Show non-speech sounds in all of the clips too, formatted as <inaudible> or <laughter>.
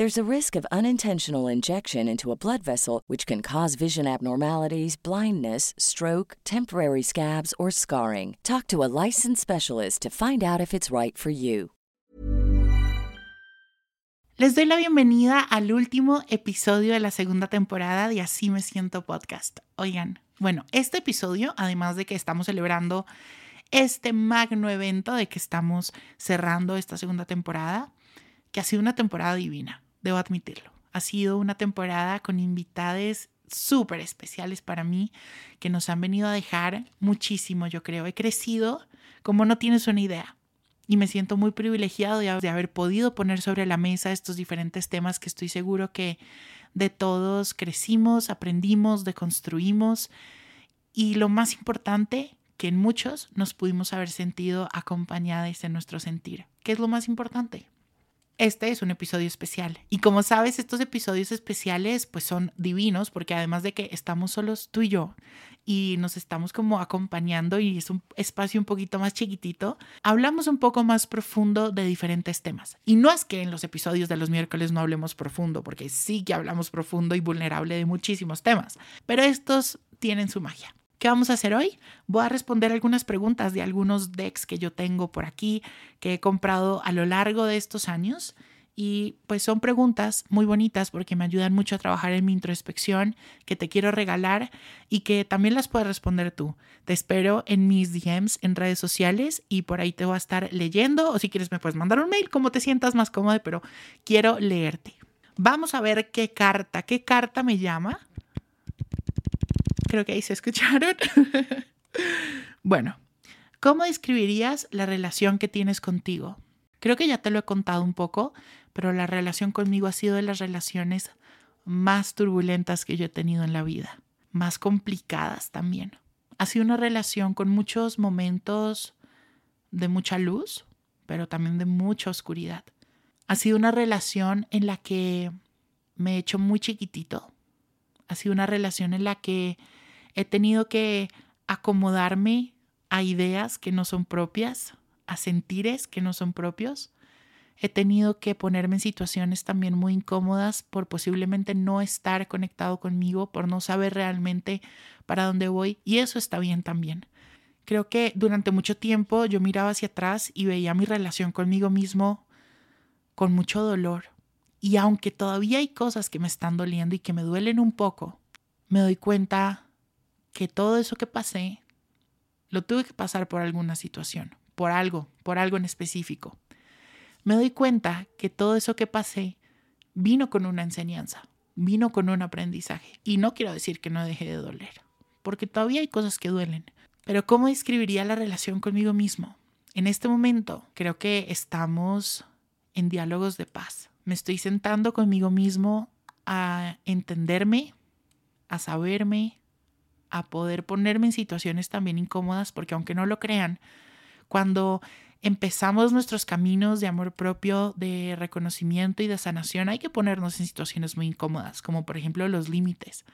There's a risk of unintentional injection into a blood vessel, which can cause vision abnormalities, blindness, stroke, temporary scabs, or scarring. Talk to a licensed specialist to find out if it's right for you. Les doy la bienvenida al último episodio de la segunda temporada de Así me siento podcast. Oigan, bueno, este episodio, además de que estamos celebrando este magno evento de que estamos cerrando esta segunda temporada, que ha sido una temporada divina debo admitirlo. Ha sido una temporada con invitades súper especiales para mí que nos han venido a dejar muchísimo, yo creo. He crecido como no tienes una idea y me siento muy privilegiado de, haber podido poner sobre la mesa estos diferentes temas que estoy seguro que de todos crecimos, aprendimos, deconstruimos y lo más importante, que en muchos nos pudimos haber sentido acompañados en nuestro sentir. ¿Qué es lo más importante? Este es un episodio especial. Y como sabes, estos episodios especiales pues son divinos porque además de que estamos solos tú y yo y nos estamos como acompañando y es un espacio un poquito más chiquitito, hablamos un poco más profundo de diferentes temas. Y no es que en los episodios de los miércoles no hablemos profundo, porque sí que hablamos profundo y vulnerable de muchísimos temas, pero estos tienen su magia. ¿Qué vamos a hacer hoy? Voy a responder algunas preguntas de algunos decks que yo tengo por aquí, que he comprado a lo largo de estos años. Y pues son preguntas muy bonitas porque me ayudan mucho a trabajar en mi introspección, que te quiero regalar y que también las puedes responder tú. Te espero en mis DMs en redes sociales y por ahí te voy a estar leyendo o si quieres me puedes mandar un mail como te sientas más cómodo, pero quiero leerte. Vamos a ver qué carta, qué carta me llama Creo que ahí se escucharon. <laughs> bueno, ¿cómo describirías la relación que tienes contigo? Creo que ya te lo he contado un poco, pero la relación conmigo ha sido de las relaciones más turbulentas que yo he tenido en la vida, más complicadas también. Ha sido una relación con muchos momentos de mucha luz, pero también de mucha oscuridad. Ha sido una relación en la que me he hecho muy chiquitito. Ha sido una relación en la que He tenido que acomodarme a ideas que no son propias, a sentires que no son propios. He tenido que ponerme en situaciones también muy incómodas por posiblemente no estar conectado conmigo, por no saber realmente para dónde voy. Y eso está bien también. Creo que durante mucho tiempo yo miraba hacia atrás y veía mi relación conmigo mismo con mucho dolor. Y aunque todavía hay cosas que me están doliendo y que me duelen un poco, me doy cuenta que todo eso que pasé lo tuve que pasar por alguna situación, por algo, por algo en específico. Me doy cuenta que todo eso que pasé vino con una enseñanza, vino con un aprendizaje. Y no quiero decir que no deje de doler, porque todavía hay cosas que duelen. Pero ¿cómo describiría la relación conmigo mismo? En este momento creo que estamos en diálogos de paz. Me estoy sentando conmigo mismo a entenderme, a saberme, a poder ponerme en situaciones también incómodas, porque aunque no lo crean, cuando empezamos nuestros caminos de amor propio, de reconocimiento y de sanación, hay que ponernos en situaciones muy incómodas, como por ejemplo los límites.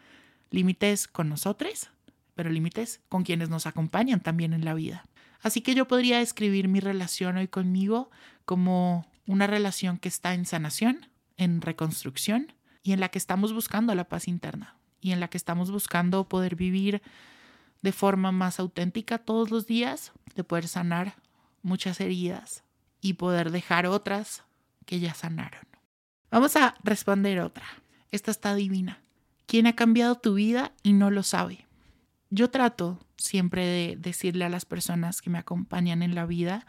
Límites con nosotros, pero límites con quienes nos acompañan también en la vida. Así que yo podría describir mi relación hoy conmigo como una relación que está en sanación, en reconstrucción y en la que estamos buscando la paz interna y en la que estamos buscando poder vivir de forma más auténtica todos los días, de poder sanar muchas heridas y poder dejar otras que ya sanaron. Vamos a responder otra. Esta está divina. ¿Quién ha cambiado tu vida y no lo sabe? Yo trato siempre de decirle a las personas que me acompañan en la vida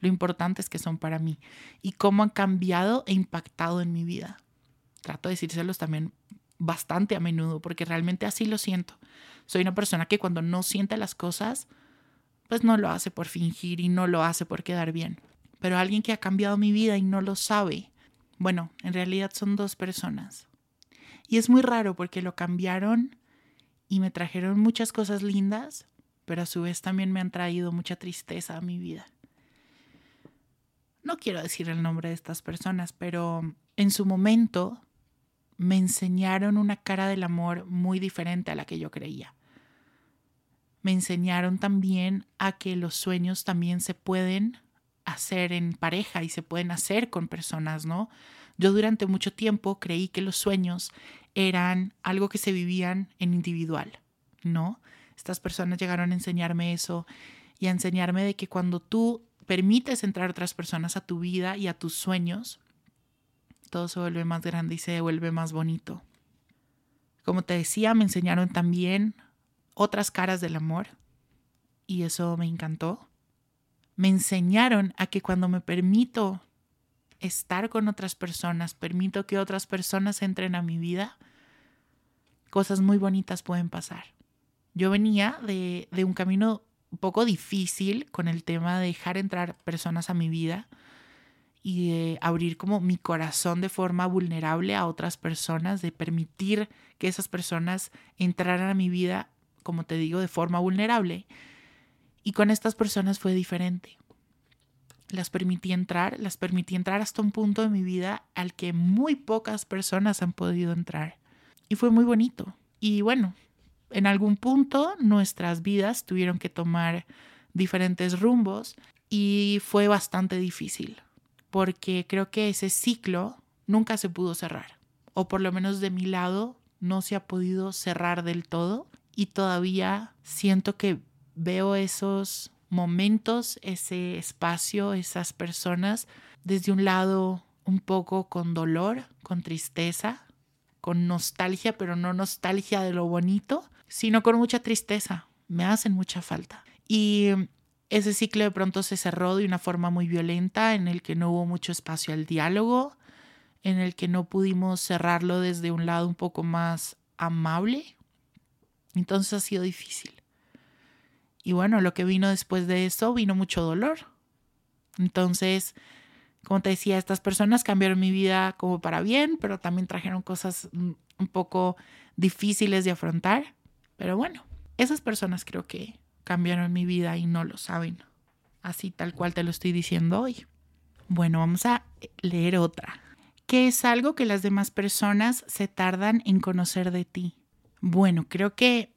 lo importantes que son para mí y cómo han cambiado e impactado en mi vida. Trato de decírselos también bastante a menudo porque realmente así lo siento. Soy una persona que cuando no siente las cosas, pues no lo hace por fingir y no lo hace por quedar bien. Pero alguien que ha cambiado mi vida y no lo sabe, bueno, en realidad son dos personas. Y es muy raro porque lo cambiaron y me trajeron muchas cosas lindas, pero a su vez también me han traído mucha tristeza a mi vida. No quiero decir el nombre de estas personas, pero en su momento me enseñaron una cara del amor muy diferente a la que yo creía. Me enseñaron también a que los sueños también se pueden hacer en pareja y se pueden hacer con personas, ¿no? Yo durante mucho tiempo creí que los sueños eran algo que se vivían en individual, ¿no? Estas personas llegaron a enseñarme eso y a enseñarme de que cuando tú permites entrar otras personas a tu vida y a tus sueños, todo se vuelve más grande y se vuelve más bonito. Como te decía, me enseñaron también otras caras del amor y eso me encantó. Me enseñaron a que cuando me permito estar con otras personas, permito que otras personas entren a mi vida, cosas muy bonitas pueden pasar. Yo venía de, de un camino un poco difícil con el tema de dejar entrar personas a mi vida y de abrir como mi corazón de forma vulnerable a otras personas, de permitir que esas personas entraran a mi vida, como te digo, de forma vulnerable. Y con estas personas fue diferente las permití entrar, las permití entrar hasta un punto de mi vida al que muy pocas personas han podido entrar. Y fue muy bonito. Y bueno, en algún punto nuestras vidas tuvieron que tomar diferentes rumbos y fue bastante difícil, porque creo que ese ciclo nunca se pudo cerrar, o por lo menos de mi lado no se ha podido cerrar del todo y todavía siento que veo esos momentos, ese espacio, esas personas, desde un lado un poco con dolor, con tristeza, con nostalgia, pero no nostalgia de lo bonito, sino con mucha tristeza. Me hacen mucha falta. Y ese ciclo de pronto se cerró de una forma muy violenta, en el que no hubo mucho espacio al diálogo, en el que no pudimos cerrarlo desde un lado un poco más amable. Entonces ha sido difícil. Y bueno, lo que vino después de eso vino mucho dolor. Entonces, como te decía, estas personas cambiaron mi vida como para bien, pero también trajeron cosas mm, un poco difíciles de afrontar. Pero bueno, esas personas creo que cambiaron mi vida y no lo saben. Así tal cual te lo estoy diciendo hoy. Bueno, vamos a leer otra. ¿Qué es algo que las demás personas se tardan en conocer de ti? Bueno, creo que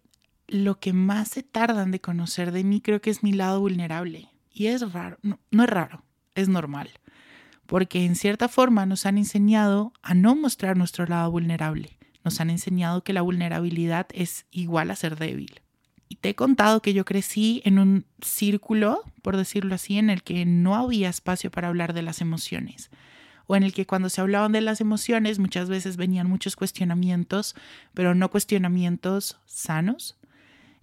lo que más se tardan de conocer de mí creo que es mi lado vulnerable. Y es raro, no, es raro, es normal. Porque en cierta forma nos han enseñado a no mostrar nuestro lado vulnerable. Nos han enseñado que la vulnerabilidad es igual a ser débil. Te he contado que yo crecí en un círculo, por decirlo así, en el que no había espacio para hablar de las emociones o en el que cuando se hablaban de las emociones muchas veces venían muchos cuestionamientos, pero no cuestionamientos sanos,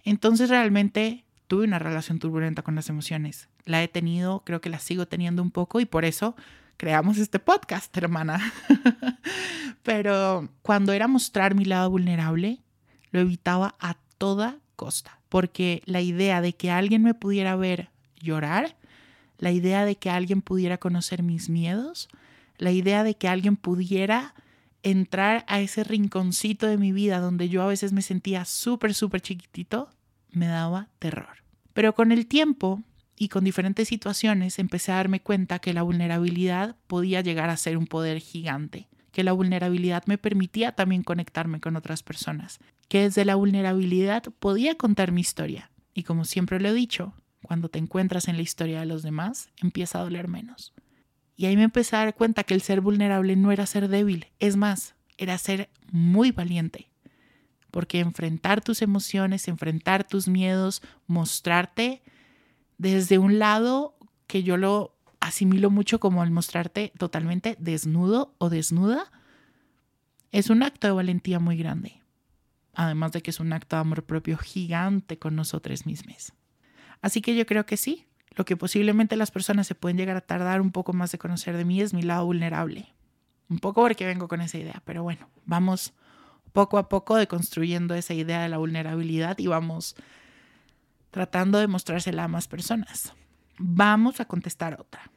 entonces realmente tuve una relación turbulenta con las emociones. La he tenido, creo que la sigo teniendo un poco y por eso creamos este podcast, hermana. <laughs> Pero cuando era mostrar mi lado vulnerable, lo evitaba a toda costa, porque la idea de que alguien me pudiera ver llorar, la idea de que alguien pudiera conocer mis miedos, la idea de que alguien pudiera entrar a ese rinconcito de mi vida donde yo a veces me sentía súper, súper chiquitito, me daba terror. Pero con el tiempo y con diferentes situaciones empecé a darme cuenta que la vulnerabilidad podía llegar a ser un poder gigante, que la vulnerabilidad me permitía también conectarme con otras personas, que desde la vulnerabilidad podía contar mi historia. Y como siempre lo he dicho, cuando te encuentras en la historia de los demás, empieza a doler menos. Y ahí me empecé a dar cuenta que el ser vulnerable no era ser débil, es más, era ser muy valiente. Porque enfrentar tus emociones, enfrentar tus miedos, mostrarte desde un lado que yo lo asimilo mucho como el mostrarte totalmente desnudo o desnuda, es un acto de valentía muy grande. Además de que es un acto de amor propio gigante con nosotros mismos. Así que yo creo que sí, Lo que posiblemente las personas se pueden llegar a tardar un poco más de conocer de mí es mi lado vulnerable. Un poco porque vengo con esa idea, pero bueno, vamos poco a poco deconstruyendo esa idea de la vulnerabilidad y vamos tratando de mostrársela a más personas. Vamos a contestar otra.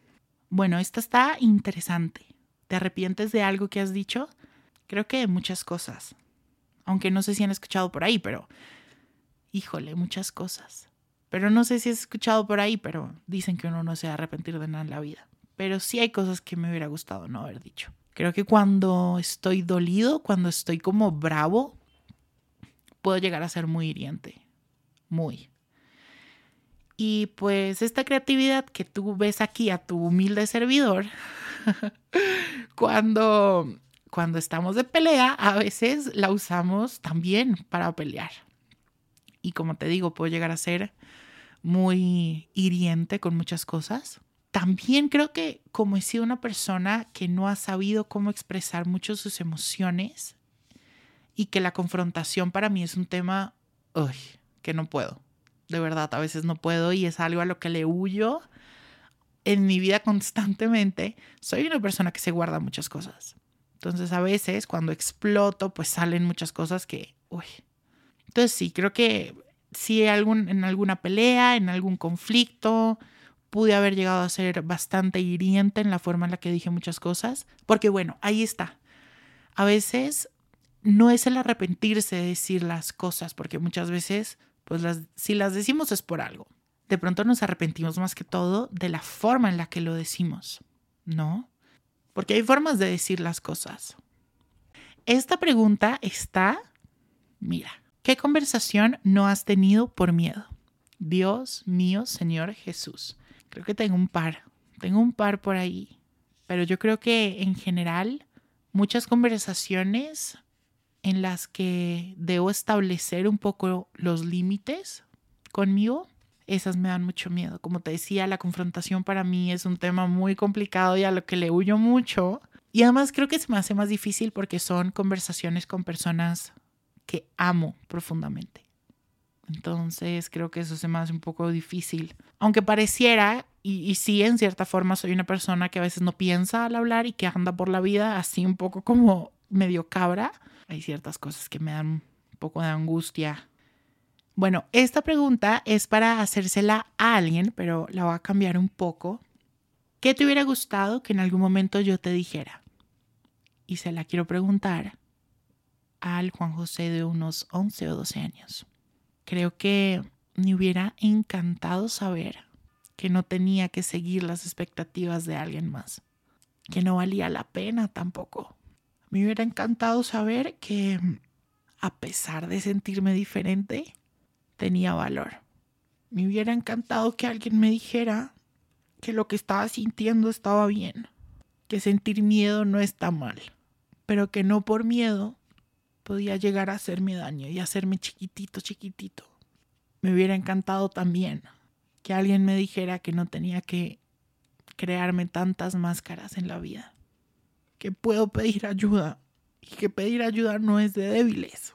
Bueno, esta está interesante. ¿Te arrepientes de algo que has dicho? Creo que de muchas cosas. Aunque no sé si han escuchado por ahí, pero... Híjole, muchas cosas. Pero no sé si has escuchado por ahí, pero dicen que uno no se va a arrepentir de nada en la vida. Pero sí hay cosas que me hubiera gustado no haber dicho. Creo que cuando estoy dolido, cuando estoy como bravo, puedo llegar a ser muy hiriente. Muy. Y pues esta creatividad que tú ves aquí a tu humilde servidor, <laughs> cuando, cuando estamos de pelea, a veces la usamos también para pelear. Y como te digo, puedo llegar a ser muy hiriente con muchas cosas también creo que como he sido una persona que no ha sabido cómo expresar mucho sus emociones y que la confrontación para mí es un tema que no puedo. De verdad, a veces no puedo y es algo a lo que le huyo en mi vida <laughs> constantemente. Soy una persona que se guarda muchas cosas. Entonces a veces cuando exploto pues salen muchas cosas que, uy. Entonces sí, creo que si algún, en alguna pelea, en algún conflicto, pude haber llegado a ser bastante hiriente en la forma en la que dije muchas cosas, porque bueno, ahí está. A veces no es el arrepentirse de decir las cosas, porque muchas veces, pues si las decimos es por algo. De pronto nos arrepentimos más que todo de la forma en la que lo decimos, ¿no? Porque hay formas de decir las cosas. Esta pregunta está, mira, ¿qué conversación no has tenido por miedo? Dios mío, Señor Jesús. Creo que tengo un par, tengo un par por ahí, pero yo creo que en general muchas conversaciones en las que debo establecer un poco los límites conmigo, esas me dan mucho miedo. Como te decía, la confrontación para mí es un tema muy complicado y a lo que le huyo mucho. Y además creo que se me hace más difícil porque son conversaciones con personas que amo profundamente. Entonces creo que eso se me hace un poco difícil. Aunque pareciera, y, sí, en cierta forma soy una persona que a veces no piensa al hablar y que anda por la vida así un poco como medio cabra, hay ciertas cosas que me dan un poco de angustia. Bueno, esta pregunta es para hacérsela a alguien, pero la voy a cambiar un poco. ¿Qué te hubiera gustado que en algún momento yo te dijera? Y se la quiero preguntar al Juan José de unos 11 o 12 años. Creo que me hubiera encantado saber que no tenía que seguir las expectativas de alguien más, que no valía la pena tampoco. Me hubiera encantado saber que, a pesar de sentirme diferente, tenía valor. Me hubiera encantado que alguien me dijera que lo que estaba sintiendo estaba bien, que sentir miedo no está mal, pero que no por miedo podía llegar a hacerme daño y hacerme chiquitito, chiquitito. Me hubiera encantado también que alguien me dijera que no tenía que crearme tantas máscaras en la vida, que puedo pedir ayuda y que pedir ayuda no es de débiles,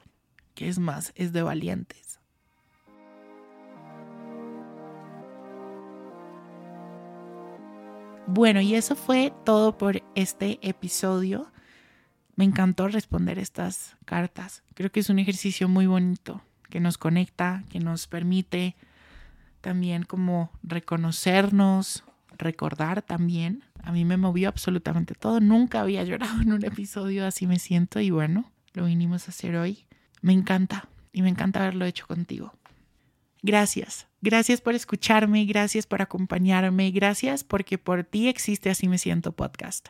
que es más, es de valientes. Bueno, y eso fue todo por este episodio. Me encantó responder estas cartas. Creo que es un ejercicio muy bonito que nos conecta, que nos permite también como reconocernos, recordar también. A mí me movió absolutamente todo. Nunca había llorado en un episodio, así me siento y bueno, lo vinimos a hacer hoy. Me encanta y me encanta haberlo hecho contigo. Gracias, gracias por escucharme, gracias por acompañarme, gracias porque por ti existe Así me siento podcast.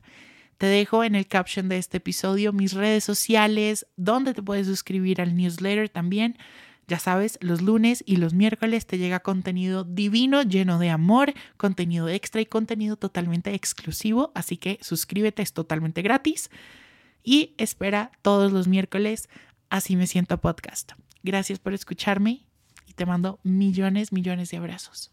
Te dejo en el caption de este episodio mis redes sociales, donde te puedes suscribir al newsletter también. Ya sabes, los lunes y los miércoles te llega contenido divino, lleno de amor, contenido extra y contenido totalmente exclusivo. Así que suscríbete, es totalmente gratis. Y espera todos los miércoles Así me siento podcast. Gracias por escucharme y te mando millones, millones de abrazos.